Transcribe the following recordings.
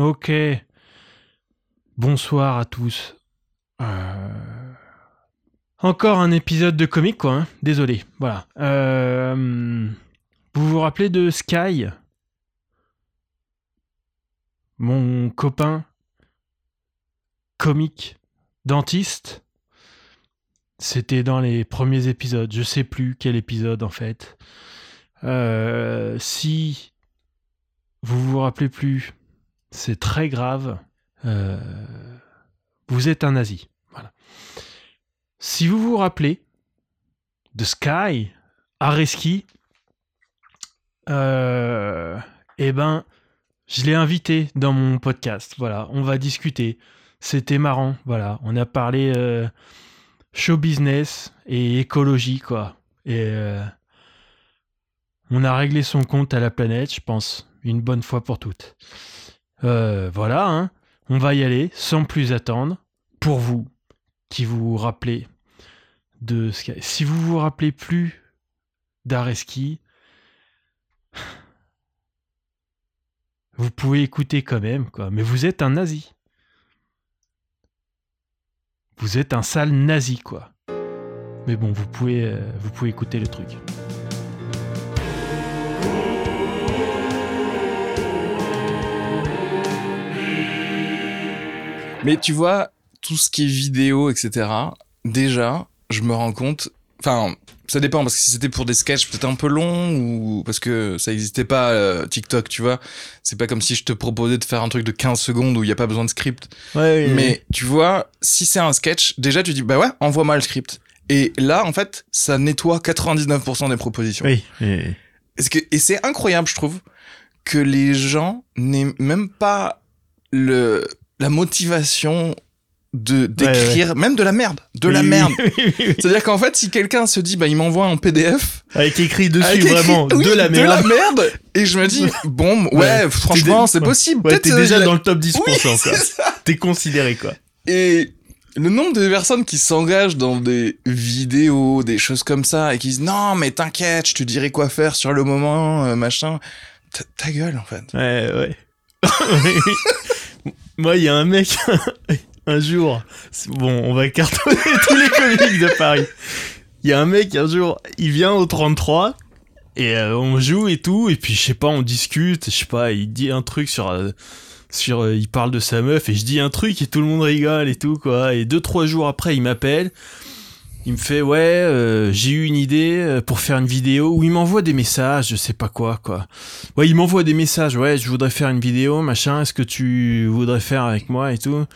Ok. Bonsoir à tous. Euh, Encore un épisode de comique, quoi. hein. Désolé. Voilà. Euh, Vous vous rappelez de Sky? Mon copain comique dentiste? C'était dans les premiers épisodes. Je sais plus quel épisode en fait. Euh, si vous vous rappelez plus, c'est très grave. Euh, vous êtes un nazi. Si vous vous rappelez de Sky, Areski, euh, eh ben, je l'ai invité dans mon podcast. Voilà, on va discuter. C'était marrant. Voilà, on a parlé euh, show business et écologie, quoi. Et on a réglé son compte à la planète, je pense, une bonne fois pour toutes. Euh, voilà, hein. on va y aller sans plus attendre. Pour vous qui vous rappelez de Sky. Si vous vous rappelez plus d'Areski, vous pouvez écouter quand même, quoi. Mais vous êtes un nazi. Vous êtes un sale nazi, quoi. Mais bon, vous pouvez, euh, vous pouvez écouter le truc. Mais tu vois, tout ce qui est vidéo, etc., déjà, je me rends compte. Enfin, ça dépend, parce que si c'était pour des sketchs peut-être un peu longs, ou parce que ça n'existait pas, euh, TikTok, tu vois. C'est pas comme si je te proposais de faire un truc de 15 secondes où il n'y a pas besoin de script. Mais tu vois, si c'est un sketch, déjà tu dis, bah ouais, envoie-moi le script. Et là, en fait, ça nettoie 99% des propositions. oui, oui. Est-ce que, et c'est incroyable, je trouve, que les gens n'aient même pas le, la motivation de d'écrire même de la merde, de la merde. oui, oui, oui. C'est-à-dire qu'en fait, si quelqu'un se dit, bah, il m'envoie un PDF Avec écrit dessus avec écrit- vraiment oui, de la merde. merde, et je me dis, bon, ouais, Ouais, franchement, c'est possible. Peut-être t'es euh, déjà a- dans le top 10%, Oui, quoi. c'est. T'es considéré, quoi. Et le nombre de personnes qui s'engagent dans des vidéos, des choses comme ça, et qui disent non, mais t'inquiète, je te dirai quoi faire sur le moment, euh, machin. Ta- Ta gueule, en fait. Ouais, ouais. Moi, il y a un mec, un jour, bon, on va cartonner tous les comiques de Paris. Il y a un mec, un jour, il vient au 33, et euh, on joue et tout, et puis je sais pas, on discute, je sais pas, il dit un truc sur... euh, sur euh, il parle de sa meuf et je dis un truc et tout le monde rigole et tout quoi et deux trois jours après il m'appelle il me fait ouais euh, j'ai eu une idée euh, pour faire une vidéo ou il m'envoie des messages je sais pas quoi quoi Ouais, il m'envoie des messages. Ouais, je voudrais faire une vidéo, machin. Est-ce que tu voudrais faire avec moi et tout?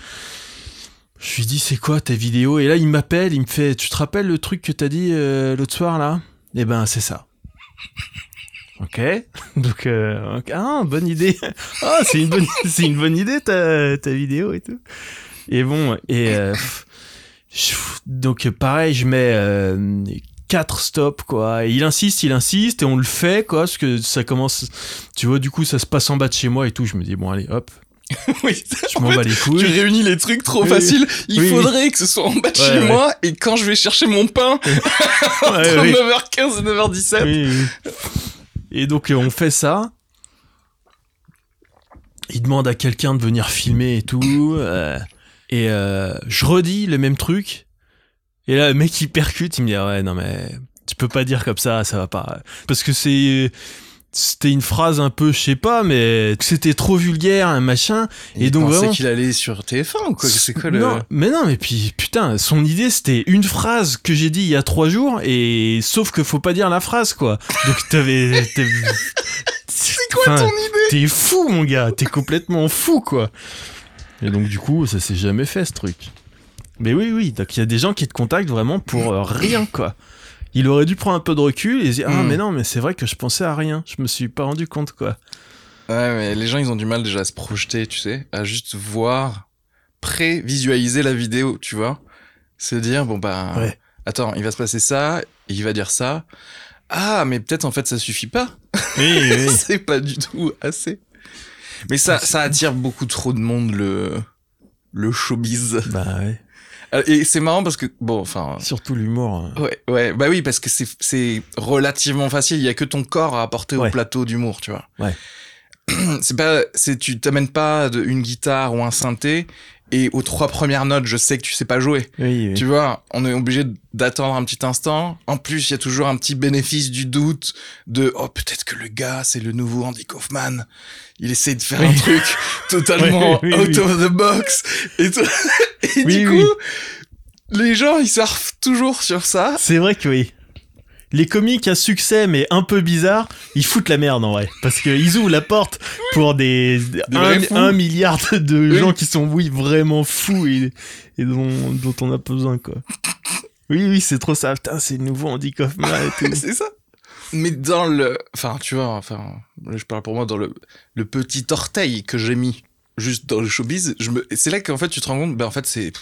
Je lui dis, c'est quoi ta vidéo? Et là, il m'appelle, il me fait, tu te rappelles le truc que t'as dit euh, l'autre soir là? Eh ben, c'est ça. Ok. Donc, euh, ah, bonne idée. Ah, c'est une bonne, c'est une bonne idée ta, ta vidéo et tout. Et bon, et euh, donc pareil, je mets euh, quatre stops quoi. Et il insiste, il insiste et on le fait quoi, parce que ça commence. Tu vois, du coup, ça se passe en bas de chez moi et tout. Je me dis bon, allez, hop, oui, je en m'en bats les Tu couilles. réunis les trucs trop Oui, faciles. Il oui, oui. faudrait que ce soit en bas de Ouais, chez ouais. moi, et quand je vais chercher mon pain, entre Ouais, oui. 9h15 et 9h17, Oui, oui. Et donc euh, on fait ça. Il demande à quelqu'un de venir filmer et tout. euh, et euh, je redis le même truc. Et là, le mec il percute, il me dit ah ouais non mais tu peux pas dire comme ça, ça va pas. Parce que c'est c'était une phrase un peu, je sais pas, mais c'était trop vulgaire, un machin. Et il donc pensait vraiment- qu'il allait sur TF1 ou quoi C'est quoi le... Non, mais non, mais puis putain, son idée c'était une phrase que j'ai dit il y a trois jours et sauf que faut pas dire la phrase quoi. Donc t'avais. C'est quoi ton idée? T'es fou mon gars, t'es complètement fou quoi. Et donc du coup ça s'est jamais fait ce truc. Mais oui oui, donc il y a des gens qui te contactent vraiment pour euh, rien quoi. Il aurait dû prendre un peu de recul et se dire ah Hmm. mais non mais c'est vrai que je pensais à rien, je me suis pas rendu compte quoi. Ouais, mais les gens, ils ont du mal déjà à se projeter, tu sais, à juste voir, pré-visualiser la vidéo, tu vois. Se dire, bon, bah, Ouais. attends, il va se passer ça, et il va dire ça. Ah, mais peut-être en fait ça suffit pas. Oui oui. c'est pas du tout assez. Mais ça, ça attire beaucoup trop de monde, le, le showbiz. bah ouais. Euh, Et c'est marrant parce que, bon, enfin, Surtout l'humour. hein. Ouais, ouais, bah oui, parce que c'est, c'est relativement facile. Il y a que ton corps à apporter Ouais. au plateau d'humour, tu vois. Ouais. c'est pas, c'est tu t'amènes pas de, une guitare ou un synthé et aux trois premières notes, je sais que tu sais pas jouer. Oui, oui. Tu vois, on est obligé d'attendre un petit instant. En plus, il y a toujours un petit bénéfice du doute de oh peut-être que le gars c'est le nouveau Andy Kaufman. Il essaie de faire Oui. un truc totalement out of the box et, et du coup, les gens ils surfent toujours sur ça. C'est vrai que oui. Les comiques à succès, mais un peu bizarres, ils foutent la merde en vrai. Parce qu'ils ouvrent la porte pour des, un, milliard de Oui. gens qui sont, oui, vraiment fous et, et dont, dont on a besoin, quoi. Oui, oui, c'est trop ça. Putain, c'est nouveau Andy Kaufman et tout. c'est ça. Mais dans le, enfin tu vois, enfin je parle pour moi dans le le petit orteil que j'ai mis juste dans le showbiz, je me, c'est là qu'en fait tu te rends compte, ben en fait c'est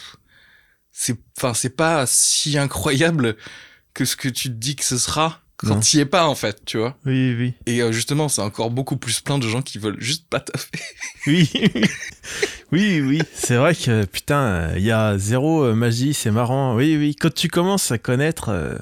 c'est enfin c'est pas si incroyable que ce que tu te dis que ce sera quand Non. t'y es pas en fait, tu vois. Oui, oui. Et euh, justement, c'est encore beaucoup plus plein de gens qui veulent juste pas taffer. Oui, oui, oui, c'est vrai que putain, il y a zéro euh, magie, c'est marrant. Oui, oui, quand tu commences à connaître, euh,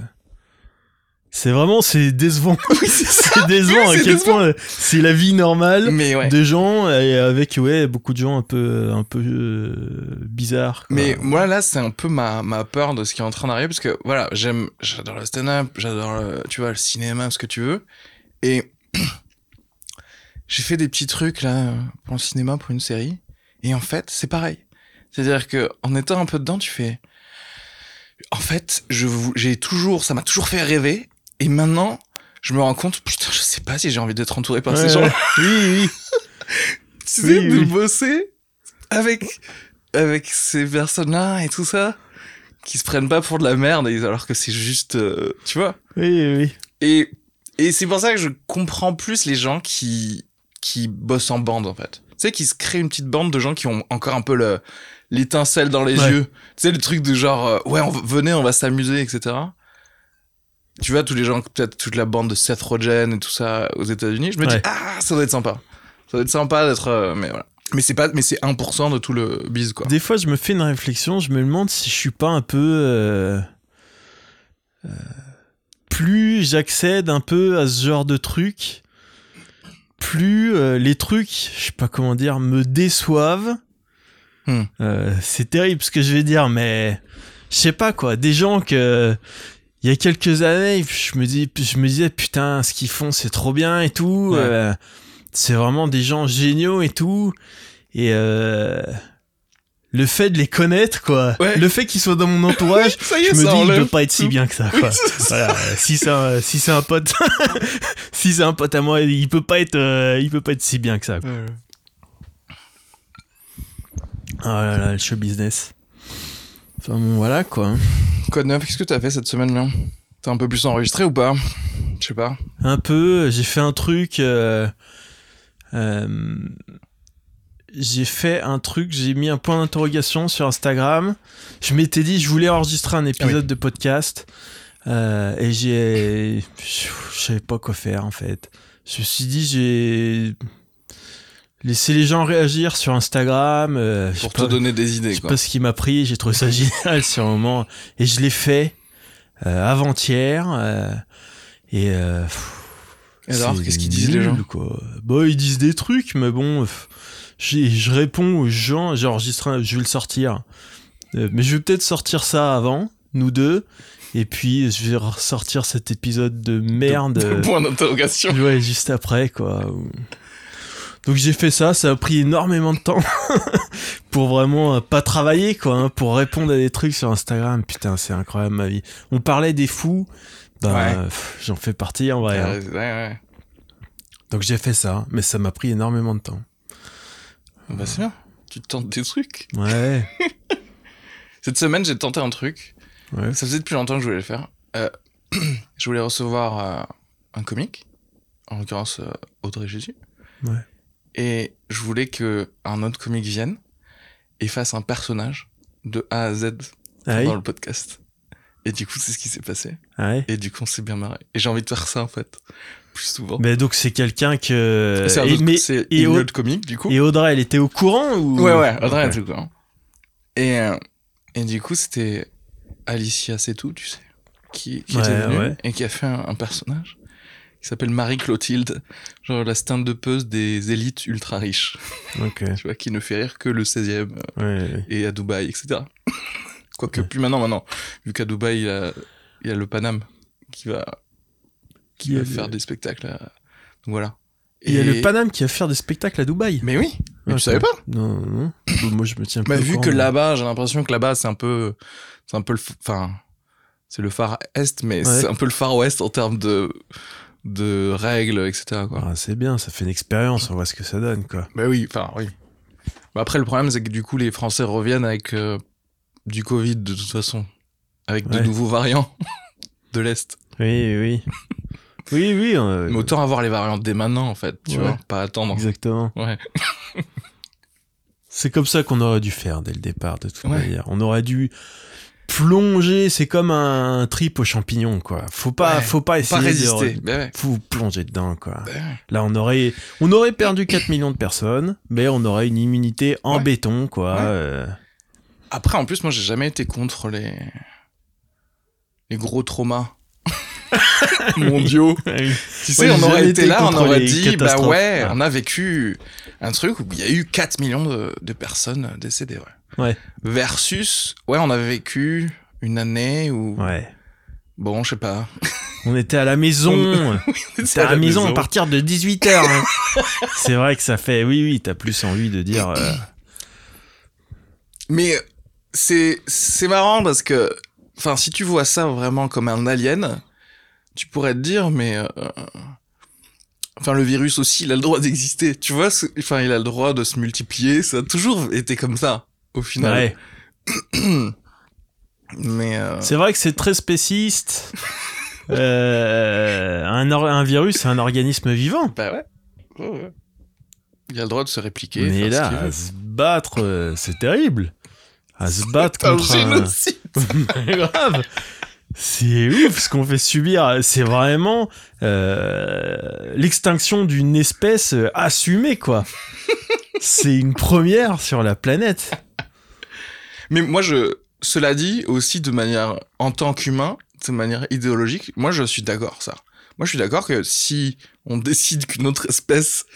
c'est vraiment, c'est décevant. c'est décevant Oui, à quel décevant. point c'est la vie normale Mais ouais. de gens et avec ouais beaucoup de gens un peu, un peu euh, bizarres. quoi. Mais moi là, c'est un peu ma, ma peur de ce qui est en train d'arriver parce que voilà, j'aime, j'adore le stand-up, j'adore le, tu vois, le cinéma, ce que tu veux. Et j'ai fait des petits trucs là pour le cinéma, pour une série. Et en fait, c'est pareil. C'est-à-dire que en étant un peu dedans, tu fais. En fait, je j'ai toujours, ça m'a toujours fait rêver. Et maintenant, je me rends compte, putain, je sais pas si j'ai envie d'être entouré par Ouais, ces gens. ouais. Oui, oui. Tu Oui, sais, de bosser avec, avec ces personnes-là et tout ça, qui se prennent pas pour de la merde, alors que c'est juste, euh, tu vois. Oui, oui. Et, et c'est pour ça que je comprends plus les gens qui, qui bossent en bande, en fait. Tu sais, qui se créent une petite bande de gens qui ont encore un peu le, l'étincelle dans les Ouais. yeux. Tu sais, le truc de genre, euh, ouais, on, venez, on va s'amuser, etc. Tu vois, tous les gens, peut-être toute la bande de Seth Rogen et tout ça aux États-Unis, je me Ouais. dis, ah, ça doit être sympa. Ça doit être sympa d'être, euh, mais voilà. Mais c'est pas, mais c'est 1% de tout le biz, quoi. Des fois, je me fais une réflexion, je me demande si je suis pas un peu. euh, euh, plus j'accède un peu à ce genre de trucs, plus les trucs, je sais pas comment dire, me déçoivent. Hmm. C'est terrible ce que je vais dire, mais je sais pas quoi. Des gens que. Il y a quelques années, je me, dis, je me disais, putain, ce qu'ils font, c'est trop bien et tout. Ouais. euh, c'est vraiment des gens géniaux et tout. Et euh, le fait de les connaître, quoi. Ouais. Le fait qu'ils soient dans mon entourage, je me dis, il peut pas être si bien que ça, quoi. Voilà, si c'est un, si c'est un pote, si c'est un pote à moi, il peut pas être, euh, il peut pas être si bien que ça. quoi. Ouais. Oh là là, le show business. Enfin bon, voilà quoi. hein. Quoi de neuf Qu'est-ce que t'as fait cette semaine-là T'as un peu plus enregistré ou pas? Je sais pas. Un peu, j'ai fait un truc. euh, euh, j'ai fait un truc, j'ai mis un point d'interrogation sur Instagram. Je m'étais dit, je voulais enregistrer un épisode de podcast. euh, et j'ai. Je savais pas quoi faire en fait. Je me suis dit, j'ai. Laissé les gens réagir sur Instagram. euh, je Pour sais te pas- donner des Je idées, sais quoi. pas ce qui m'a pris, j'ai trouvé ça génial sur le moment. Et je l'ai fait euh, avant-hier. euh, et euh, pff, Et alors, qu'est-ce qu'ils disent, les gens quoi. Bah, ils disent des trucs, mais bon, je réponds aux gens, j'ai enregistré, un- je vais le sortir. Euh, mais je vais peut-être sortir ça avant, nous deux. Et puis, je vais ressortir cet épisode de merde. euh, Point d'interrogation. Ouais, juste après, quoi. Donc j'ai fait ça, ça a pris énormément de temps pour vraiment euh, pas travailler, quoi, hein, pour répondre à des trucs sur Instagram. Putain, c'est incroyable ma vie. On parlait des fous, bah Ouais. j'en fais partie en vrai. hein. Ouais, ouais, ouais. Donc j'ai fait ça, mais ça m'a pris énormément de temps. Bah, c'est bien. Tu tentes des trucs. Ouais, Cette semaine, j'ai tenté un truc. ouais. Ça faisait depuis longtemps que je voulais le faire. Euh, je voulais recevoir euh, un comique, en l'occurrence Audrey Jésus. Ouais. Et je voulais que un autre comique vienne et fasse un personnage de A à Z Ah oui dans le podcast. Et du coup, c'est ce qui s'est passé. Ah ouais. Et du coup, on s'est bien marré. Et j'ai envie de faire ça, en fait, plus souvent. Mais donc c'est quelqu'un que. c'est un et, autre- mais- c'est et une Au- autre comique, du coup. et Audrey, elle était au courant ou Ouais, ouais, Audrey, Ok. tout quoi. Et, euh, et du coup, c'était Alicia C'est tout, tu sais, qui, qui Ouais, était venue ouais. et qui a fait un, un personnage qui s'appelle Marie Clotilde, genre la stand-upeuse des élites ultra riches, Ok. tu vois, qui ne fait rire que le 16e Ouais, ouais. et à Dubaï, etc. Quoique Ouais. plus maintenant, maintenant, vu qu'à Dubaï, il y, a, il y a le Paname qui va, qui va le- faire des spectacles. à- Donc voilà. Il y a Et- le Paname qui va faire des spectacles à Dubaï. Mais oui, mais tu savais pas Non, non. Moi, je me tiens Bah, vu courant, que mais- là-bas, j'ai l'impression que là-bas, c'est un peu, c'est un peu le, enfin, c'est le phare est, mais Ouais. c'est un peu le phare ouest en termes de, de règles, etc. Quoi. Ah, c'est bien, ça fait une expérience, on voit ce que ça donne, quoi. Bah oui, enfin oui. Bah après, le problème, c'est que du coup, les Français reviennent avec euh, du Covid de toute façon, avec de nouveaux variants de l'est. Oui, oui. oui, oui. euh, Mais autant avoir les variants dès maintenant, en fait, tu Ouais. vois, pas attendre. Exactement. Ouais. C'est comme ça qu'on aurait dû faire dès le départ, de toute Ouais. manière. On aurait dû plonger, c'est comme un trip aux champignons, quoi. Faut pas, Ouais, faut pas Pas essayer résister. de... Ouais. Faut plonger dedans, quoi. Ouais. Là, on aurait, on aurait perdu 4 millions de personnes, mais on aurait une immunité en béton, quoi. Euh. Après, en plus, moi, j'ai jamais été contre les, les gros traumas mondiaux. Tu sais, Ouais, on aurait été été là, on aurait dit, bah ouais, Ah. on a vécu un truc où il y a eu 4 millions de, de personnes décédées, ouais. Ouais. Versus, ouais, on a vécu une année où, Ouais. bon, je sais pas. On était à la maison. C'était à la maison à partir de 18h. c'est vrai que ça fait, oui, oui, t'as plus envie de dire. euh, Mais c'est, c'est marrant parce que, enfin, si tu vois ça vraiment comme un alien, tu pourrais te dire, mais, euh, enfin, le virus aussi, il a le droit d'exister. Tu vois, enfin, il a le droit de se multiplier. Ça a toujours été comme ça, au final. Ouais. Mais, euh, C'est vrai que c'est très spéciste. Euh, un, un virus, c'est un organisme vivant. bah ouais. Il a le droit de se répliquer. Mais là, à veut. se battre, euh, c'est terrible. À se battre contre un. génocide. Grave. C'est ouf ce qu'on fait subir. C'est vraiment euh, l'extinction d'une espèce assumée, quoi. C'est une première sur la planète. Mais moi, je, cela dit, aussi de manière, en tant qu'humain, de manière idéologique, moi, je suis d'accord, ça. Moi, je suis d'accord que si on décide qu'une autre espèce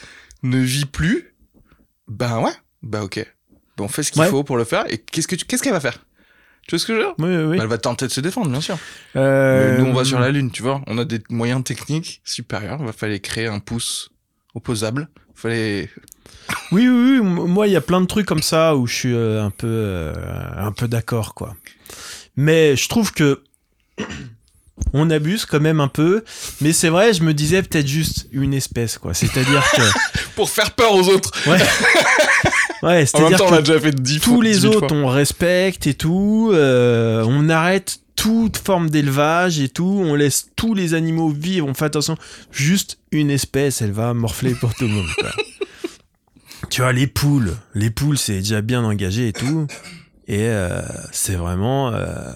ne vit plus, ben ouais, bah ok. Ben, on fait ce qu'il Ouais. faut pour le faire. Et qu'est-ce que tu, qu'est-ce qu'elle va faire? Tu vois ce que je veux dire? Oui, oui, oui. Elle va tenter de se défendre, bien sûr. Euh, Nous, on va sur la Lune, tu vois. On a des moyens techniques supérieurs. Il va falloir créer un pouce opposable. Il fallait... Oui, oui, oui. Moi, il y a plein de trucs comme ça où je suis euh, un peu, euh, un peu d'accord, quoi. Mais je trouve que on abuse quand même un peu. Mais c'est vrai, je me disais peut-être juste une espèce, quoi. C'est-à-dire que, Pour faire peur aux autres. ouais, ouais, En même temps, on l'a déjà fait dix fois. tous les 18 autres, fois. on respecte et tout. euh, on arrête toute forme d'élevage et tout. On laisse tous les animaux vivre. On fait attention. Juste une espèce, elle va morfler pour tout le monde. quoi. tu vois, les poules. Les poules, c'est déjà bien engagé et tout. Et euh, c'est vraiment... euh,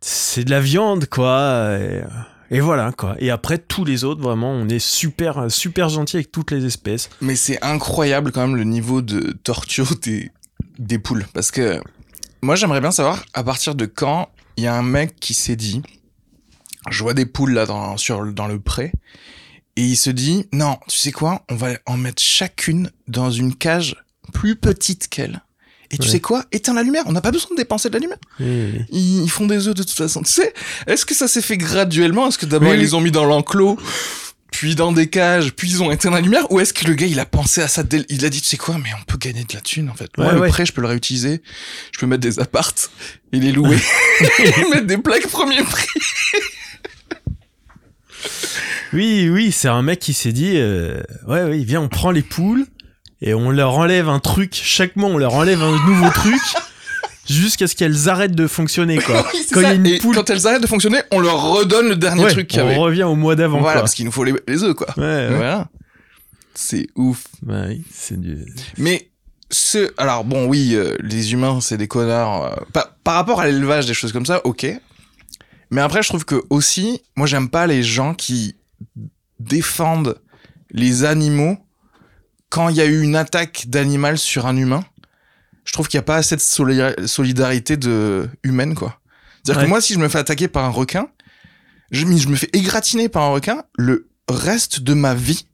c'est de la viande, quoi. Et, voilà, quoi. Et après, tous les autres, vraiment, on est super, super gentil avec toutes les espèces. Mais c'est incroyable quand même le niveau de torture des, poules. Parce que moi j'aimerais bien savoir à partir de quand il y a un mec qui s'est dit, je vois des poules là dans le pré, et il se dit, non, tu sais quoi, on va en mettre chacune dans une cage plus petite qu'elle. Et tu Ouais. sais quoi Éteins la lumière, on n'a pas besoin de dépenser de la lumière. Ils, font des œufs de toute façon. Tu sais, est-ce que ça s'est fait graduellement? Est-ce que d'abord Oui, ils les ont mis dans l'enclos, puis dans des cages, puis ils ont éteint la lumière? Ou est-ce que le gars il a pensé à ça dès- Il a dit, tu sais quoi, mais on peut gagner de la thune en fait. Moi, Ouais, le ouais. prêt, je peux le réutiliser. Je peux mettre des appartes et les louer. et mettre des plaques premier prix. Oui, oui, c'est un mec qui s'est dit, euh, ouais, oui, viens, on prend les poules et on leur enlève un truc. Chaque mois, on leur enlève un nouveau truc jusqu'à ce qu'elles arrêtent de fonctionner, quoi. Oui, Quand ça. et poule- quand elles arrêtent de fonctionner, on leur redonne le dernier Ouais, truc qu'il y on revient au mois d'avant, Voilà, quoi. parce qu'il nous faut les, les œufs, quoi. Ouais, ouais. Voilà. C'est ouf. Bah oui, c'est du. Mais ce, alors bon, oui, euh, les humains, c'est des connards. euh, par, par rapport à l'élevage, des choses comme ça, ok. Mais après, je trouve que aussi, moi, j'aime pas les gens qui défendent les animaux quand il y a eu une attaque d'animal sur un humain. Je trouve qu'il n'y a pas assez de soli- solidarité de humaine, quoi. C'est-à-dire Ouais. que moi, si je me fais attaquer par un requin, je, me- je me fais égratigner par un requin, le reste de ma vie,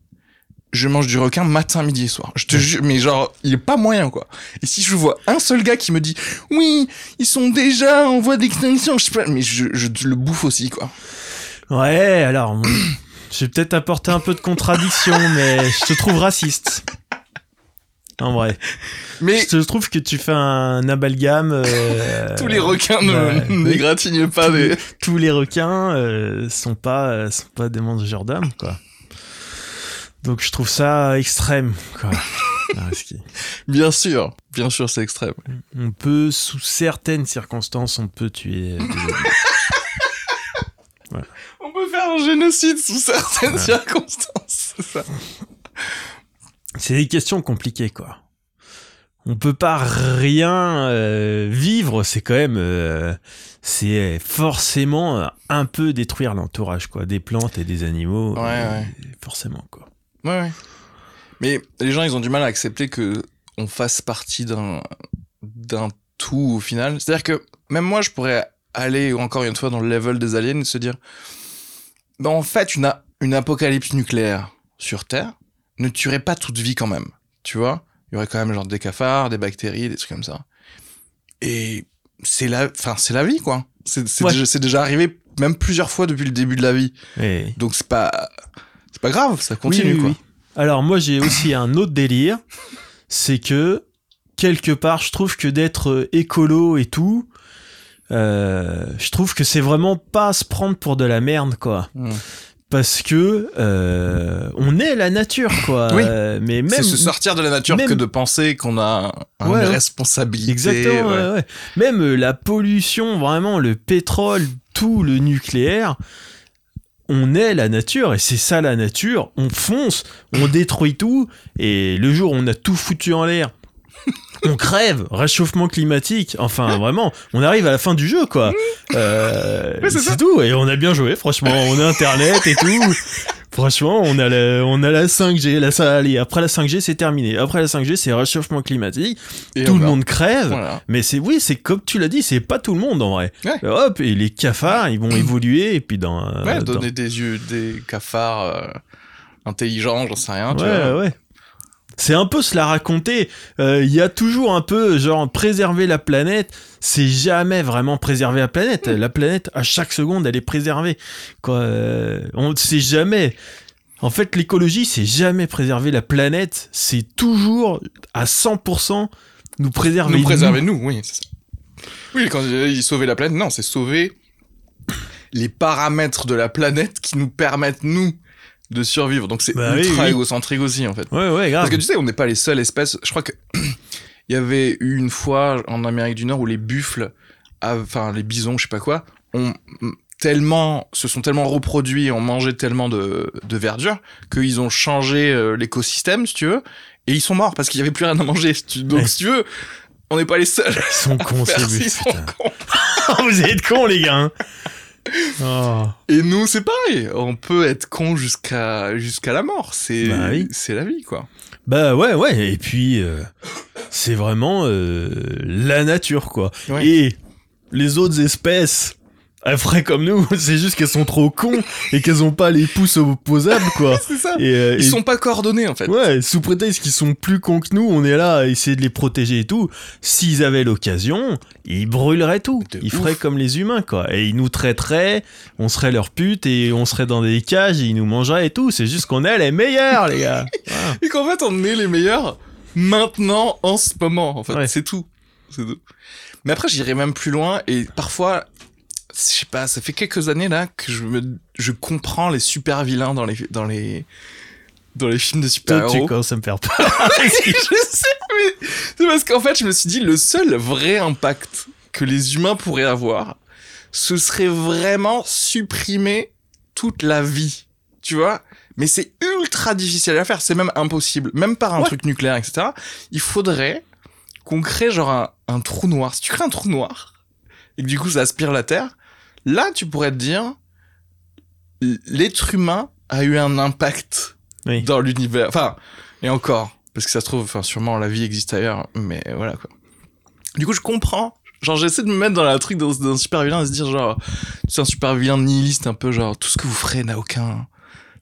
je mange du requin matin, midi et soir. Je te jure, mais genre, il est pas moyen, quoi. Et si je vois un seul gars qui me dit, oui, ils sont déjà en voie d'extinction, je sais pas, mais je, je le bouffe aussi, quoi. Ouais, alors, vais peut-être apporter un peu de contradiction, mais je te trouve raciste. En vrai. Mais Je te trouve que tu fais un amalgame. euh, tous les requins bah, ne oui. n'égratignent pas tous, des... tous les requins euh, sont pas euh, sont pas des mangeurs d'âme, quoi. Donc je trouve ça extrême, quoi. Ah, Bien sûr, bien sûr, c'est extrême. on peut, sous certaines circonstances, on peut tuer euh, des. On peut faire un génocide sous certaines circonstances, c'est ça. C'est des questions compliquées, quoi. On peut pas rien euh, vivre, c'est quand même, euh, c'est forcément euh, un peu détruire l'entourage, quoi, des plantes et des animaux. Ouais, euh, ouais. Forcément, quoi. Ouais, ouais. Mais les gens, ils ont du mal à accepter que on fasse partie d'un d'un tout au final. C'est-à-dire que même moi, je pourrais aller encore une fois dans le level des aliens et se dire, ben en fait, une, apocalypse nucléaire sur Terre ne tuerait pas toute vie quand même. Tu vois? Il y aurait quand même genre des cafards, des bactéries, des trucs comme ça. Et c'est la, enfin, c'est la vie, quoi. C'est Ouais. déjà, arrivé même plusieurs fois depuis le début de la vie. Et- Donc c'est pas, c'est pas grave, ça continue, Oui, oui, quoi. oui. Alors moi j'ai aussi un autre délire, c'est que quelque part je trouve que d'être euh, écolo et tout, euh, je trouve que c'est vraiment pas se prendre pour de la merde quoi. Hmm. Parce que euh, on est la nature quoi. Oui. Euh, mais même C'est se sortir de la nature même- que de penser qu'on a une ouais. responsabilité. Exactement, ouais. Même la pollution, vraiment, le pétrole, tout le nucléaire, on est la nature et c'est ça la nature. On fonce, on détruit tout et le jour où on a tout foutu en l'air, on crève, réchauffement climatique. Enfin, vraiment, on arrive à la fin du jeu, quoi. Euh, Ouais, c'est tout et on a bien joué, franchement. On a Internet et tout. Franchement, on a la, on a la 5G, la, ça, allez, après la 5G, c'est terminé. Après la 5G, c'est réchauffement climatique. Et tout le va- monde crève. Voilà. Mais c'est oui, c'est comme tu l'as dit, c'est pas tout le monde en vrai. Ouais. Hop, et les cafards, ils vont évoluer et puis dans. euh, Ouais, dans- donner des yeux, des cafards euh, intelligents, j'en sais rien. tu Ouais, vois. ouais. C'est un peu se la raconter. Euh, Il y a toujours un peu genre préserver la planète. C'est jamais vraiment préserver la planète. La planète, à chaque seconde, elle est préservée. Quoi, euh, on sait jamais. En fait, l'écologie, c'est jamais préserver la planète. C'est toujours à 100% nous préserver. Nous préserver nous, oui, c'est ça. Oui, quand ils sauver la planète, non, c'est sauver les paramètres de la planète qui nous permettent nous de survivre. Donc c'est Bah oui, ultra oui. égocentrique aussi en fait. Ouais, ouais, grave. Parce que tu sais, on n'est pas les seules espèces. Je crois que il y avait eu une fois en Amérique du Nord où les buffles, enfin les bisons, je sais pas quoi, ont tellement se sont tellement reproduits et ont mangé tellement de, de verdure qu'ils ont changé euh, l'écosystème, si tu veux, et ils sont morts parce qu'il y avait plus rien à manger. si tu- Donc Ouais. si tu veux, on n'est pas les seuls. Ils sont cons, ces buffles, ils sont putain. cons. Vous êtes cons, les gars. hein. Oh. Et nous, c'est pareil. On peut être con jusqu'à jusqu'à la mort. C'est Bah oui. c'est la vie, quoi. Bah ouais, ouais. Et puis, euh, c'est vraiment euh, la nature, quoi. Ouais. Et les autres espèces, elles feraient comme nous. C'est juste qu'elles sont trop cons et qu'elles ont pas les pouces opposables, quoi. C'est ça. Et, euh, Ils et- sont pas coordonnés en fait. Ouais, sous prétexte qu'ils sont plus cons que nous, on est là à essayer de les protéger et tout. S'ils avaient l'occasion, ils brûleraient tout. De ils ouf. feraient comme les humains, quoi. Et ils nous traiteraient, on serait leurs putes et on serait dans des cages et ils nous mangeraient et tout. C'est juste qu'on est les meilleurs, les gars. Voilà. Et qu'en fait, on est les meilleurs maintenant, en ce moment. En fait, Ouais. c'est tout. C'est tout. Mais après, j'irai même plus loin et parfois, je sais pas, ça fait quelques années là que je me, je comprends les super vilains dans les, dans les, dans les films de super Toi, tu commences à me faire peur. je sais, mais c'est parce qu'en fait, je me suis dit, le seul vrai impact que les humains pourraient avoir, ce serait vraiment supprimer toute la vie. Tu vois? Mais c'est ultra difficile à faire, c'est même impossible. Même par un Ouais. truc nucléaire, etc. Il faudrait qu'on crée genre un, un trou noir. Si tu crées un trou noir, et que du coup ça aspire la Terre, là tu pourrais te dire, l'être humain a eu un impact Oui. dans l'univers. Enfin, et encore, parce que ça se trouve, enfin, sûrement la vie existe ailleurs, mais voilà quoi. Du coup, je comprends. Genre, j'essaie de me mettre dans la truc d'un super vilain et se dire, genre, c'est un super vilain nihiliste, un peu genre, tout ce que vous ferez n'a aucun,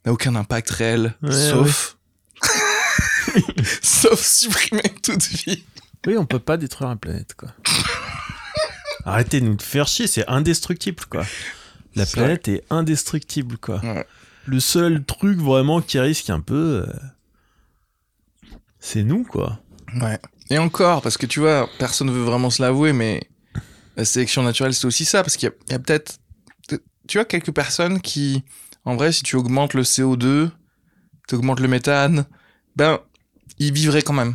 n'a aucun impact réel, Ouais, sauf sauf supprimer toute vie. Oui, on peut pas détruire la planète, quoi. Arrêtez de nous faire chier, c'est indestructible, quoi. La planète est indestructible, quoi. Ouais. Le seul truc vraiment qui risque un peu, euh, c'est nous, quoi. Ouais. Et encore, parce que tu vois, personne veut vraiment se l'avouer, mais la sélection naturelle, c'est aussi ça, parce qu'il y a, a peut-être, tu vois, quelques personnes qui, en vrai, si tu augmentes le CO2, tu augmentes le méthane, ben, ils vivraient quand même.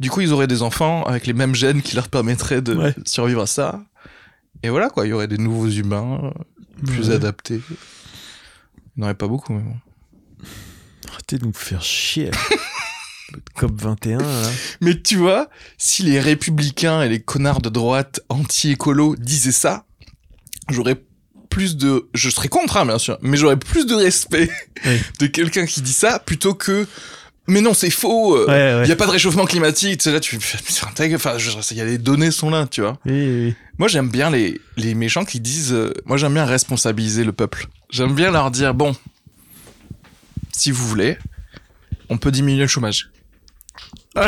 Du coup, ils auraient des enfants avec les mêmes gènes qui leur permettraient de Ouais. survivre à ça. Et voilà, quoi, il y aurait des nouveaux humains plus Ouais. adaptés. Il n'y en aurait pas beaucoup, mais bon. Arrêtez de nous faire chier. Votre COP 21, là. Mais tu vois, si les républicains et les connards de droite anti-écolo disaient ça, j'aurais plus de... Je serais contre, hein, bien sûr, mais j'aurais plus de respect Oui. de quelqu'un qui dit ça plutôt que... Mais non, c'est faux, il Ouais, ouais. y a pas de réchauffement climatique, tu sais, là, tu enfin, je- il y a les données sont là, tu vois. Oui, oui, oui. Moi, j'aime bien les, les méchants qui disent, euh, moi, j'aime bien responsabiliser le peuple. J'aime bien leur dire, bon, si vous voulez, on peut diminuer le chômage.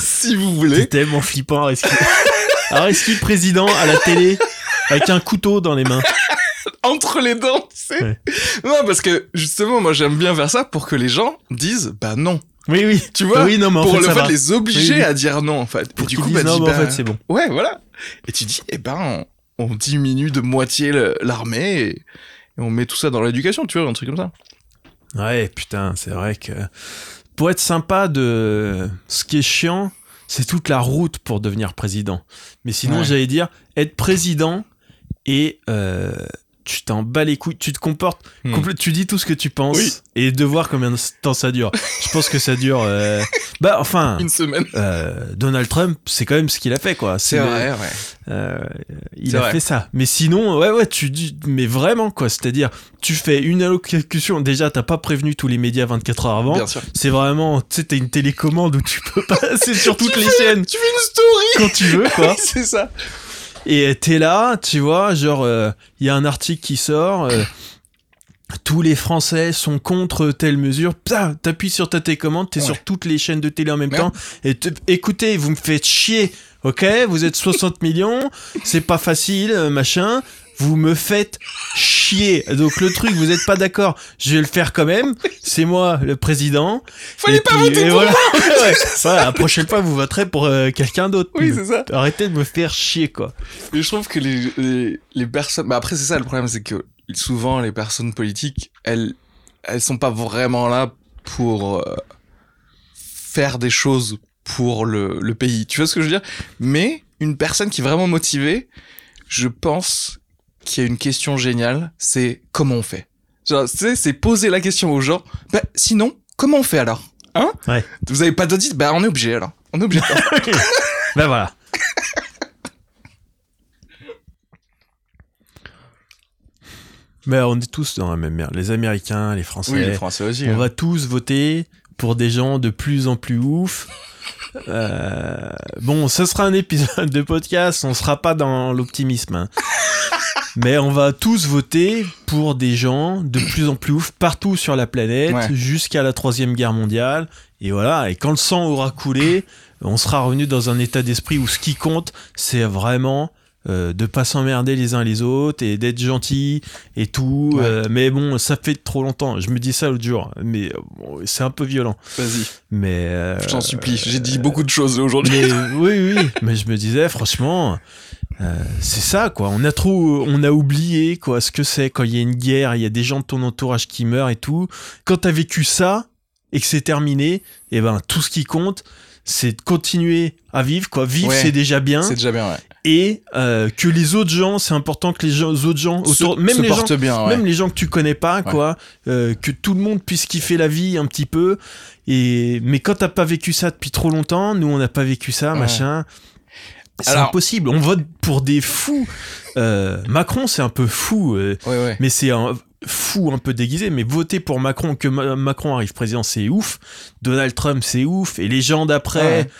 si vous C'est voulez. tellement flippant, Areski. Areski, président, à la télé, avec un couteau dans les mains? entre les dents, sais. Ouais. Non, parce que justement, moi j'aime bien faire ça pour que les gens disent bah non. Oui, oui. Tu vois? Oui, non, mais en Pour fait, le ça fait va. de les obliger Oui, oui. à dire non, en fait. Pour et du qu'ils coup, disent bah, non, dis, mais en bah, fait, c'est bon. Ouais, voilà. Et tu dis, eh ben, on, on diminue de moitié le- l'armée et, et on met tout ça dans l'éducation, tu vois, un truc comme ça. Ouais, putain, c'est vrai que pour être sympa de ce qui est chiant, c'est toute la route pour devenir président. Mais sinon, Ouais. j'allais dire être président et euh, tu t'en bats les couilles, tu te comportes, Hmm. tu dis tout ce que tu penses Oui. et de voir combien de temps ça dure. Je pense que ça dure. euh, Bah, enfin. Une semaine. euh, Donald Trump, c'est quand même ce qu'il a fait, quoi. C'est vrai, ouais. euh, il C'est a vrai. fait ça. Mais sinon, ouais, ouais, tu dis, mais vraiment, quoi. C'est-à-dire, tu fais une allocution. Déjà, t'as pas prévenu tous les médias 24 heures avant. Bien sûr. C'est vraiment, tu sais, t'as une télécommande où tu peux passer sur toutes les chaînes Tu fais une story quand tu veux, quoi. C'est ça. Et t'es là, tu vois, genre, il y a un article qui sort. euh, tous les Français sont contre telle mesure. T'appuies sur ta télécommande, t'es Ouais. sur toutes les chaînes de télé en même Ouais. temps. Et te- écoutez, vous me faites chier, ok? Vous êtes 60 millions, c'est pas facile, euh, machin. Vous me faites chier. Donc le truc, vous êtes pas d'accord. Je vais le faire quand même. C'est moi le président. Fallait Et pas puis, voter et pour voilà. Ouais. Voilà, la prochaine fois, vous voterez pour euh, quelqu'un d'autre. Oui, c'est ça. Arrêtez de me faire chier, quoi. Et je trouve que les, les, les personnes... Bah après, c'est ça le problème, c'est que souvent, les personnes politiques, elles, elles sont pas vraiment là pour euh, faire des choses pour le, le pays. Tu vois ce que je veux dire? Mais une personne qui est vraiment motivée, je pense qu'il y a une question géniale, c'est comment on fait? C'est poser la question aux gens. Bah, sinon, comment on fait alors? Hein? Ouais. Vous avez pas idées Bah, on est obligé alors. On est obligé. Ben voilà. Mais on est tous dans la même merde. Les Américains, les Français. oui, les Français aussi. on hein. va tous voter pour des gens de plus en plus ouf. Euh, bon, ce sera un épisode de podcast, on sera pas dans l'optimisme. hein. Mais on va tous voter pour des gens de plus en plus ouf partout sur la planète, Ouais. jusqu'à la troisième guerre mondiale. Et voilà, et quand le sang aura coulé, on sera revenu dans un état d'esprit où ce qui compte, c'est vraiment euh, de pas s'emmerder les uns les autres et d'être gentil et tout. Ouais. euh, mais bon, ça fait trop longtemps. Je me dis ça l'autre jour, mais euh, bon, c'est un peu violent. Vas-y, Mais euh, je t'en supplie. J'ai dit beaucoup de choses aujourd'hui. oui, oui. Mais je me disais, franchement, euh, c'est ça, quoi. On a trop, on a oublié, quoi, ce que c'est quand il y a une guerre, il y a des gens de ton entourage qui meurent et tout. Quand t'as vécu ça et que c'est terminé, et ben, tout ce qui compte, c'est de continuer à vivre, quoi. Vivre, Ouais. c'est déjà bien. C'est déjà bien, ouais. Et euh, que les autres gens, c'est important que les, gens, les autres gens autour, se, même se les gens, portent bien, ouais. même les gens que tu connais pas, quoi, euh, que tout le monde puisse kiffer la vie un petit peu. Et mais quand t'as pas vécu ça depuis trop longtemps, nous on n'a pas vécu ça, machin. C'est impossible. On vote pour des fous. Euh, Macron, c'est un peu fou, euh, Ouais, ouais. mais c'est un fou un peu déguisé. Mais voter pour Macron, que Ma- Macron arrive président, c'est ouf. Donald Trump, c'est ouf. Et les gens d'après, Ouais.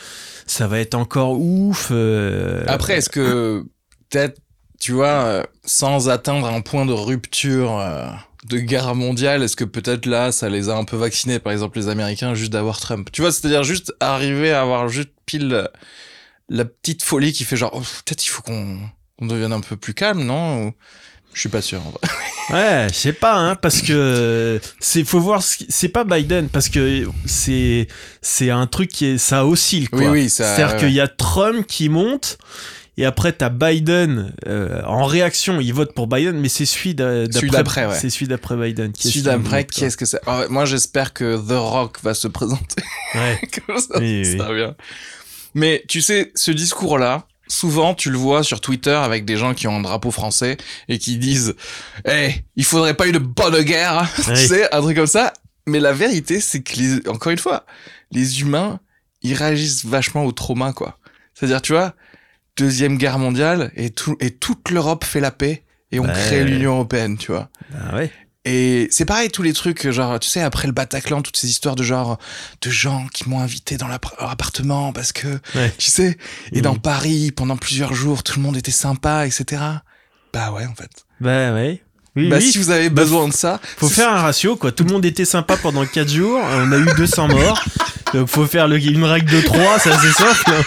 ça va être encore ouf. euh, Après, est-ce que peut-être, tu vois, euh, sans atteindre un point de rupture euh, de guerre mondiale, est-ce que peut-être là, ça les a un peu vaccinés, par exemple les Américains, juste d'avoir Trump? Tu vois, c'est-à-dire juste arriver à avoir juste pile la petite folie qui fait genre, oh, peut-être il faut qu'on devienne un peu plus calme, non? Ou- Je suis pas sûr. en vrai. Ouais, je sais pas, hein, parce que c'est faut voir, c'est pas Biden, parce que c'est c'est un truc qui est, ça oscille quoi. Oui, oui, ça- C'est-à-dire ouais, qu'il y a Trump qui monte. Et après, t'as Biden euh, en réaction, il vote pour Biden, mais c'est celui d'a- Celui d'après. ouais. C'est celui d'après Biden. qui Celui d'après, qu'est-ce que c'est? Moi, j'espère que The Rock va se présenter Ouais. comme ça. Oui, ça oui. bien. Mais tu sais, ce discours-là, souvent, tu le vois sur Twitter avec des gens qui ont un drapeau français et qui disent Eh, il faudrait pas une bonne guerre hein. Tu sais, un truc comme ça. Mais la vérité, c'est que, les, encore une fois, les humains, ils réagissent vachement au trauma, quoi. C'est-à-dire, tu vois, Deuxième Guerre mondiale et, tout, et toute l'Europe fait la paix et on Ouais. crée l'Union Européenne, tu vois. Ah ouais. Et c'est pareil, tous les trucs, genre, tu sais, après le Bataclan, toutes ces histoires de genre, de gens qui m'ont invité dans leur appartement parce que, Ouais. tu sais, et dans Paris, pendant plusieurs jours, tout le monde était sympa, etc. Bah ouais, en fait. Bah ouais. Oui, bah oui. si vous avez Bah, besoin de ça, Faut faire un ratio, quoi. Tout le monde était sympa pendant 4 jours. On a eu 200 morts. Donc faut faire le, une règle de 3, ça c'est simple.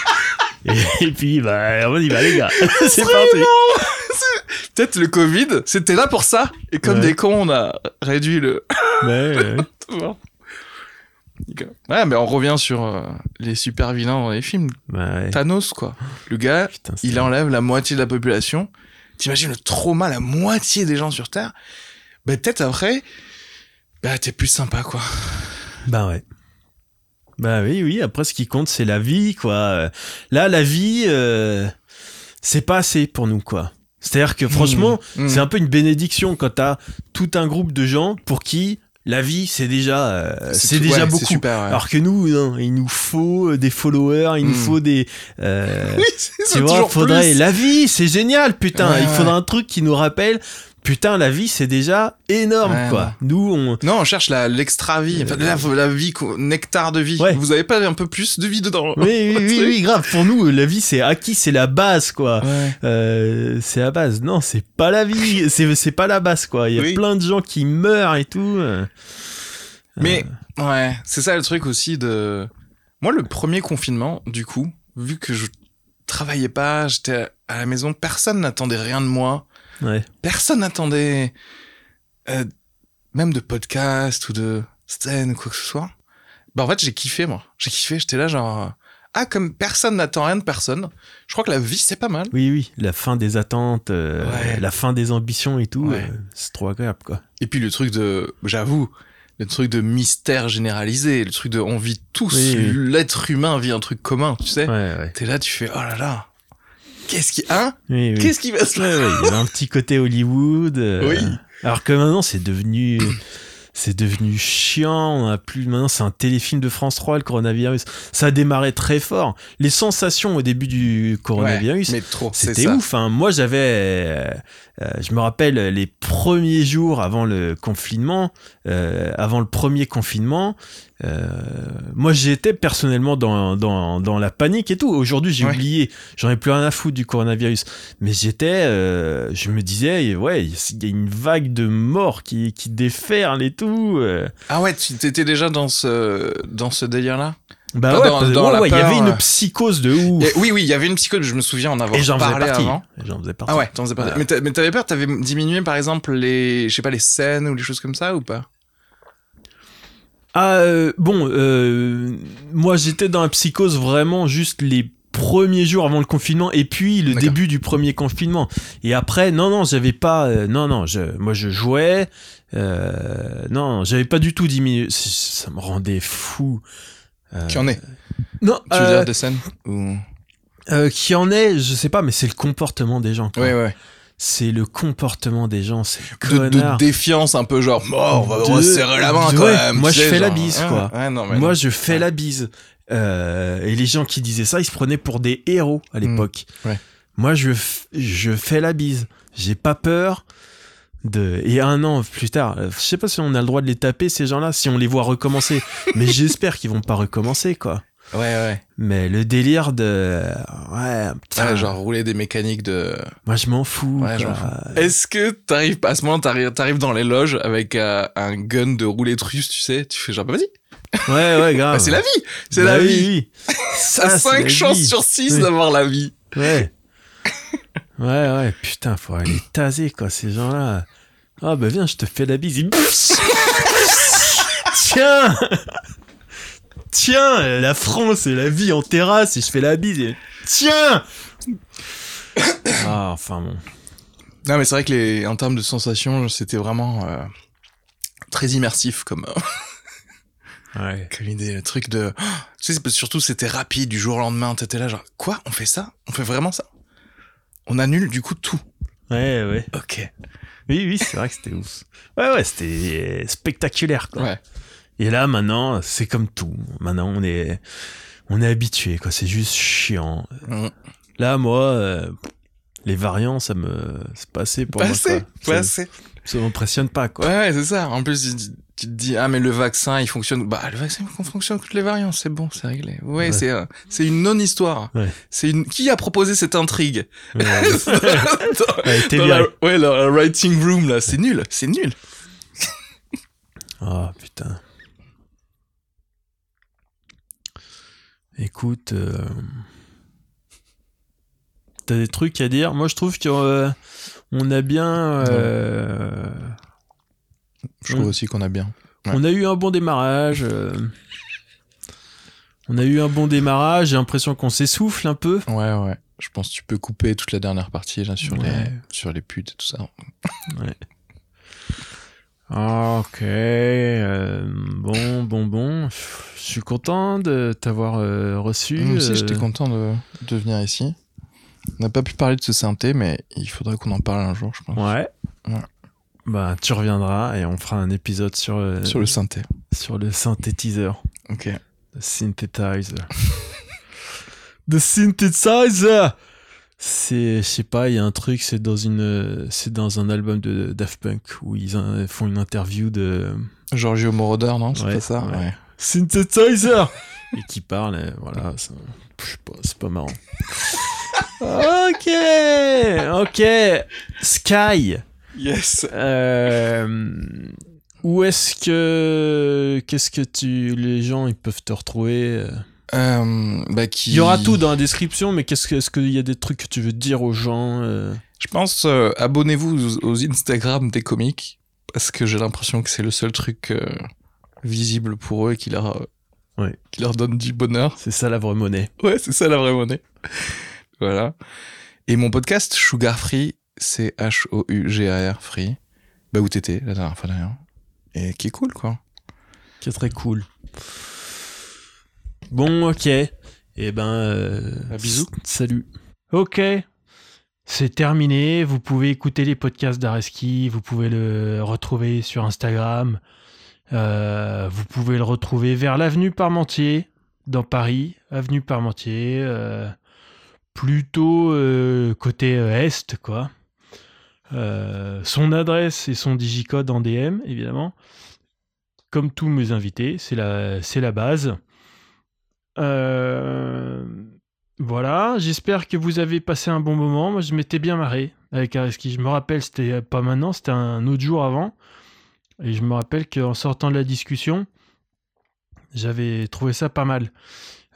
Et, et puis, bah, on y va, les gars. c'est parti. peut-être le Covid, c'était là pour ça. Et comme Ouais. des cons, on a réduit le. Ouais, ouais. Ouais, mais on revient sur euh, les super vilains dans les films. Bah. Thanos, quoi. Le gars, Putain, il enlève la moitié de la population. T'imagines le trauma, la moitié des gens sur Terre. Bah, peut-être après, bah, t'es plus sympa, quoi. Bah ouais. Bah oui, oui. Après, ce qui compte, c'est la vie, quoi. Là, la vie, euh, c'est pas assez pour nous, quoi. C'est-à-dire que franchement, Mmh. c'est un peu une bénédiction quand t'as tout un groupe de gens pour qui la vie, c'est déjà, euh, c'est déjà ouais, beaucoup. super, ouais. Alors que nous, non, il nous faut des followers, il nous Mm. faut des. euh, oui, c'est tu vois, faudrait. plus. La vie, c'est génial, putain. Ouais, il faudra ouais. un truc qui nous rappelle. Putain, la vie, c'est déjà énorme, Ouais, quoi. Nous, on. Non, on cherche la, l'extra vie. Enfin, la, la vie, nectar de vie. Ouais. Vous avez pas un peu plus de vie dedans? Oui, oui, oui, oui, grave. Pour nous, la vie, c'est acquis, c'est la base, quoi. Euh, c'est la base. Non, c'est pas la vie. C'est, c'est pas la base, quoi. Il y a Oui. plein de gens qui meurent et tout. euh. Mais, ouais, c'est ça le truc aussi de. Moi, le premier confinement, du coup, vu que je travaillais pas, j'étais à la maison, personne n'attendait rien de moi. Ouais. Personne n'attendait euh, même de podcast ou de scène ou quoi que ce soit. Bah en fait j'ai kiffé moi. J'ai kiffé, j'étais là genre euh, ah comme personne n'attend rien de personne. Je crois que la vie c'est pas mal. Oui, oui. La fin des attentes, euh, Ouais. la fin des ambitions et tout. Ouais. euh, c'est trop agréable, quoi. Et puis le truc de j'avoue le truc de mystère généralisé, le truc de on vit tous Oui, oui. l'être humain vit un truc commun, tu sais. Ouais, ouais. T'es là tu fais oh là là. Qu'est-ce qui hein Oui, oui. Qu'est-ce qui va se ouais, il y avait un petit côté Hollywood. euh, Oui. Alors que maintenant, c'est devenu. C'est devenu chiant, on a plus maintenant c'est un téléfilm de France 3 le coronavirus. Ça a démarré très fort. Les sensations au début du coronavirus, Ouais, c'était ouf. Hein. Moi j'avais, euh, je me rappelle les premiers jours avant le confinement, euh, avant le premier confinement. euh, moi j'étais personnellement dans, dans, dans la panique et tout. Aujourd'hui j'ai Ouais. oublié, j'en ai plus rien à foutre du coronavirus. Mais j'étais, je me disais, ouais, il y a une vague de morts qui, qui déferle et tout. Ah ouais, tu étais déjà dans ce dans ce délire là Bah ouais, dans- parce- dans ouais, la ouais, il y avait une euh. psychose de ouf. Et oui oui, il y avait une psychose, je me souviens en avoir Et j'en parlé partie. avant. J'en faisais partie. Ah ouais, t'en faisais partie. Voilà. Mais t'a- mais t'avais peur, t'avais diminué par exemple les, je sais pas, les scènes ou les choses comme ça ou pas? Ah, euh, bon, euh, moi j'étais dans la psychose vraiment juste les premiers jours avant le confinement et puis le début du premier confinement. Et après, non, non, j'avais pas. euh, non, non, je, moi je jouais. Euh, non, j'avais pas du tout diminué. Ça me rendait fou. Euh, Qui en est Non, Tu veux euh, dire des scènes ou euh, qui en est, je sais pas, mais c'est le comportement des gens. quoi. Ouais ouais. C'est le comportement des gens, c'est De, de défiance un peu genre, oh, on va, De- serrer la main de- quand ouais, même. moi, je fais la bise, quoi. Ouais, non, mais Moi, non. je fais Ouais. la bise. Euh, et les gens qui disaient ça, ils se prenaient pour des héros à l'époque. Mmh. Ouais. Moi, je, je fais la bise. J'ai pas peur de. Et un an plus tard, euh, je sais pas si on a le droit de les taper, ces gens-là, si on les voit recommencer. Mais j'espère qu'ils vont pas recommencer, quoi. Ouais, ouais. Mais le délire de. Ouais, genre rouler des mécaniques de. Moi, je m'en fous. Ouais, fous. Est-ce que t'arrives à ce moment, t'arrives, t'arrives dans les loges avec euh, un gun de roulette russe, tu sais, tu fais genre, bah, vas-y, Ouais, ouais, grave. Bah, c'est la vie, c'est Bah la oui, vie. oui. Ça, c'est 5 la chances vie. sur 6 Oui. d'avoir la vie. Ouais. Ouais, ouais, putain, faut aller taser, quoi, ces gens-là. Ah, bah viens, je te fais la bise. Tiens Tiens, la France et la vie en terrasse, et je fais la bise. et- Tiens Ah, enfin bon. Non, mais c'est vrai que les, en termes de sensations, c'était vraiment euh, très immersif comme, euh, Ouais. comme idée. Le truc de. Oh, tu sais, surtout, c'était rapide du jour au lendemain. T'étais là, genre, quoi? On fait ça? On fait vraiment ça? On annule du coup tout. Ouais, ouais. Ok. Oui, oui, c'est vrai que c'était ouf. Ouais, ouais, c'était spectaculaire, quoi. Ouais. Et là, maintenant, c'est comme tout. Maintenant, on est, on est habitué, quoi. C'est juste chiant. Mm. Là, moi, euh, les variants, ça me, c'est pas assez pour moi. quoi. pas Ça- m'impressionne pas, quoi. Ouais, ouais, c'est ça. En plus, tu, te dis, ah, mais le vaccin, il fonctionne. Bah, le vaccin il fonctionne contre les variants, c'est bon, c'est réglé. Ouais, Ouais. c'est euh, c'est une non-histoire. Ouais. C'est une. Qui a proposé cette intrigue? Ouais. Dans- la, ouais, writing room là, c'est nul, c'est nul. Ah, putain. Écoute, euh, t'as des trucs à dire? Moi, je trouve que euh, on a bien, Je trouve Mm. aussi qu'on a bien. Ouais. on a eu un bon démarrage. euh, on a eu un bon démarrage. J'ai l'impression qu'on s'essouffle un peu. Ouais, ouais. Je pense que tu peux couper toute la dernière partie là sur Ouais. les sur les putes et tout ça. Ah, Ok. euh, bon, bon, bon. Je suis content de t'avoir euh, reçu. Moi aussi, euh, j'étais content de, de venir ici. On n'a pas pu parler de ce synthé, mais il faudrait qu'on en parle un jour, je pense. Ouais. Ouais. Bah, tu reviendras et on fera un épisode sur, euh, Sur le synthé. sur le synthétiseur. Ok. The synthesizer. The synthesizer! C'est, je sais pas, il y a un truc, c'est dans une, c'est dans un album de Daft Punk où ils euh, font une interview de Giorgio Moroder, non? C'est Ouais, pas ça? ouais. Synthesizer! et qui parle, et voilà, ça- je sais pas, c'est pas marrant. ok! Ok! Sky! Yes. Euh, où est-ce que qu'est-ce que tu les gens ils peuvent te retrouver euh? Euh, bah, qui... Il y aura tout dans la description, mais qu'est-ce que est-ce qu'il y a des trucs que tu veux dire aux gens euh? Je pense, euh, abonnez-vous aux, aux Instagram des comiques, parce que j'ai l'impression que c'est le seul truc euh, visible pour eux et qui leur, Ouais. qui leur donne du bonheur. C'est ça la vraie monnaie. Ouais, c'est ça la vraie monnaie. voilà. Et mon podcast, Sugar Free, c'est H-O-U-G-A-R Free. Bah, où t'étais la dernière fois d'ailleurs. Et qui est cool, quoi. Qui est très cool. Bon, ok. Et ben. euh, Bah, bisous. Salut. Ok. C'est terminé. Vous pouvez écouter les podcasts d'Areski. Vous pouvez le retrouver sur Instagram. Euh, vous pouvez le retrouver vers l'avenue Parmentier, dans Paris. Avenue Parmentier. euh, plutôt euh, côté euh, est, quoi. Euh, son adresse et son digicode en DM, évidemment comme tous mes invités, c'est la, c'est la base. Euh, voilà, j'espère que vous avez passé un bon moment. Moi, je m'étais bien marré avec Areski. Je me rappelle, c'était pas maintenant, c'était un autre jour avant. Et je me rappelle qu'en sortant de la discussion, j'avais trouvé ça pas mal.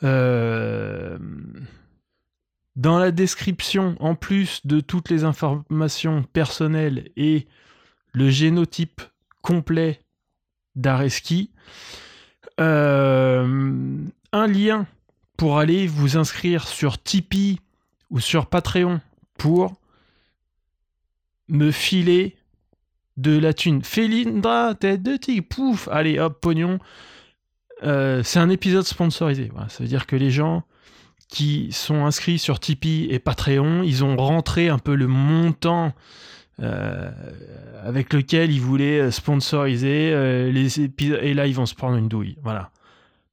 Euh, dans la description, en plus de toutes les informations personnelles et le génotype complet d'Areski, euh, un lien pour aller vous inscrire sur Tipeee ou sur Patreon pour me filer de la thune. Félindra, tête de tigre, pouf, allez hop, pognon. Euh, c'est un épisode sponsorisé. Ça veut dire que les gens qui sont inscrits sur Tipeee et Patreon, ils ont rentré un peu le montant euh, avec lequel ils voulaient euh, sponsoriser euh, les épisodes. Et là, ils vont se prendre une douille. Voilà.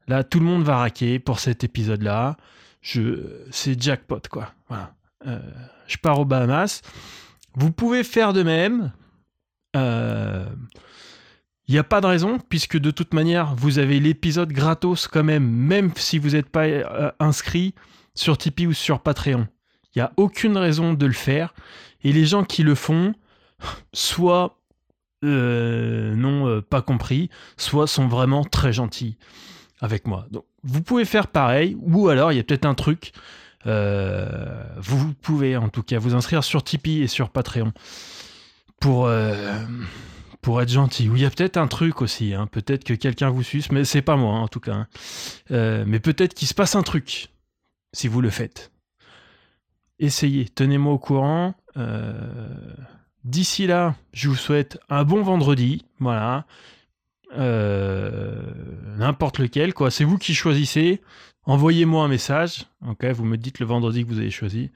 Là, tout le monde va raquer pour cet épisode-là. Je, c'est jackpot, quoi. Voilà. Je pars aux Bahamas. Vous pouvez faire de même. Il n'y a pas de raison, puisque de toute manière, vous avez l'épisode gratos quand même, même si vous n'êtes pas euh, inscrit sur Tipeee ou sur Patreon. Il n'y a aucune raison de le faire. Et les gens qui le font, soit euh, n'ont euh, pas compris, soit sont vraiment très gentils avec moi. Donc, vous pouvez faire pareil, ou alors il y a peut-être un truc. vous pouvez en tout cas vous inscrire sur Tipeee et sur Patreon pour, pour être gentil. Ou il y a peut-être un truc aussi, hein. peut-être que quelqu'un vous suce, mais c'est pas moi hein, en tout cas. hein. Euh, mais peut-être qu'il se passe un truc si vous le faites. Essayez, tenez-moi au courant. Euh, D'ici là, je vous souhaite un bon vendredi. Voilà. Euh, N'importe lequel, quoi. C'est vous qui choisissez. Envoyez-moi un message. Ok, vous me dites le vendredi que vous avez choisi.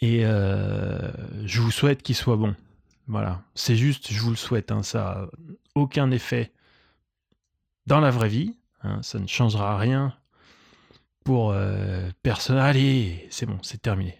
Et je vous souhaite qu'il soit bon. Voilà. C'est juste, je vous le souhaite. hein. Ça a aucun effet dans la vraie vie. hein. Ça ne changera rien pour euh, personne. Allez, c'est bon, c'est terminé.